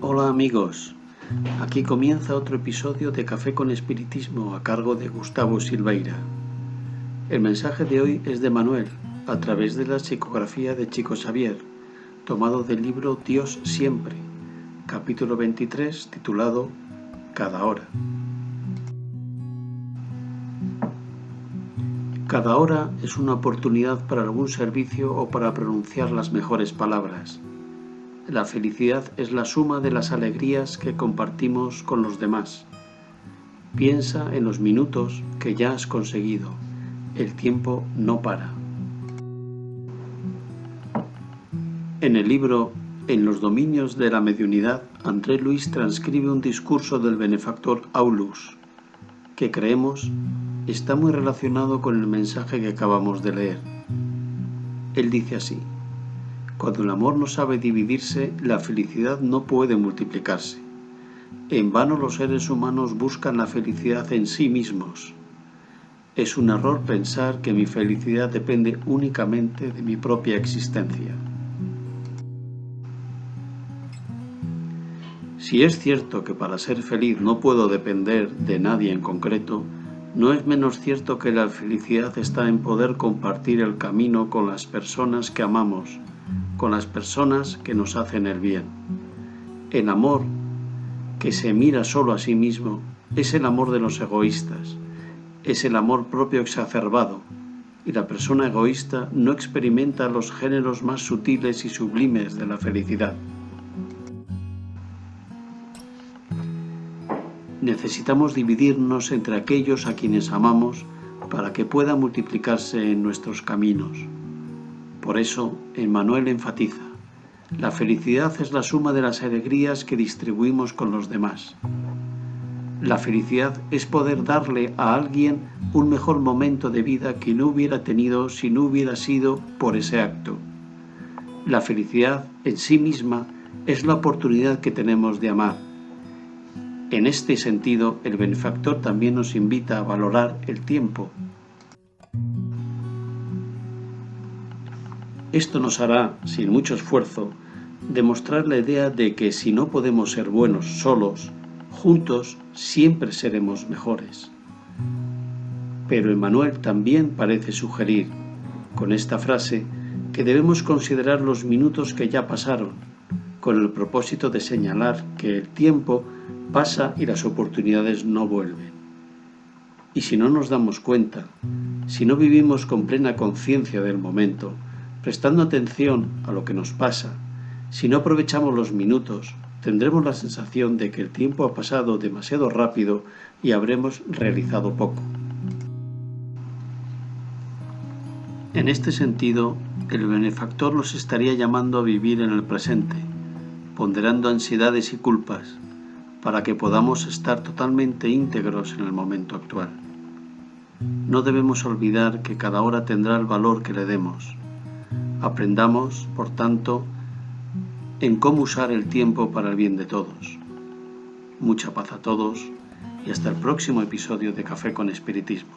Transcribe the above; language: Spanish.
Hola amigos, Aquí comienza otro episodio de Café con Espiritismo a cargo de Gustavo Silveira. El mensaje de hoy es de Manuel, a través de la psicografía de Chico Xavier, tomado del libro Dios siempre, capítulo 23, titulado Cada hora. Cada hora es una oportunidad para algún servicio o para pronunciar las mejores palabras la felicidad es la suma de las alegrías que compartimos con los demás. Piensa en los minutos que ya has conseguido. El tiempo no para. En el libro En los dominios de la mediunidad, André Luis transcribe un discurso del benefactor Aulus, que creemos está muy relacionado con el mensaje que acabamos de leer. Él dice así, cuando el amor no sabe dividirse, la felicidad no puede multiplicarse. En vano los seres humanos buscan la felicidad en sí mismos. Es un error pensar que mi felicidad depende únicamente de mi propia existencia. Si es cierto que para ser feliz no puedo depender de nadie en concreto, no es menos cierto que la felicidad está en poder compartir el camino con las personas que amamos, con las personas que nos hacen el bien. El amor que se mira solo a sí mismo es el amor de los egoístas, es el amor propio exacerbado, y la persona egoísta no experimenta los géneros más sutiles y sublimes de la felicidad. Necesitamos dividirnos entre aquellos a quienes amamos para que pueda multiplicarse en nuestros caminos. Por eso, Emmanuel enfatiza, la felicidad es la suma de las alegrías que distribuimos con los demás. La felicidad es poder darle a alguien un mejor momento de vida que no hubiera tenido si no hubiera sido por ese acto. La felicidad en sí misma es la oportunidad que tenemos de amar. En este sentido, el benefactor también nos invita a valorar el tiempo Esto nos hará, sin mucho esfuerzo, demostrar la idea de que si no podemos ser buenos solos, juntos siempre seremos mejores. Pero Emmanuel también parece sugerir, con esta frase, que debemos considerar los minutos que ya pasaron, con el propósito de señalar que el tiempo pasa y las oportunidades no vuelven. Y si no nos damos cuenta, si no vivimos con plena conciencia del momento, Prestando atención a lo que nos pasa, si no aprovechamos los minutos, tendremos la sensación de que el tiempo ha pasado demasiado rápido y habremos realizado poco. En este sentido, el benefactor nos estaría llamando a vivir en el presente, ponderando ansiedades y culpas, para que podamos estar totalmente íntegros en el momento actual. No debemos olvidar que cada hora tendrá el valor que le demos Aprendamos, por tanto, en cómo usar el tiempo para el bien de todos. Mucha paz a todos y hasta el próximo episodio de Café con Espiritismo.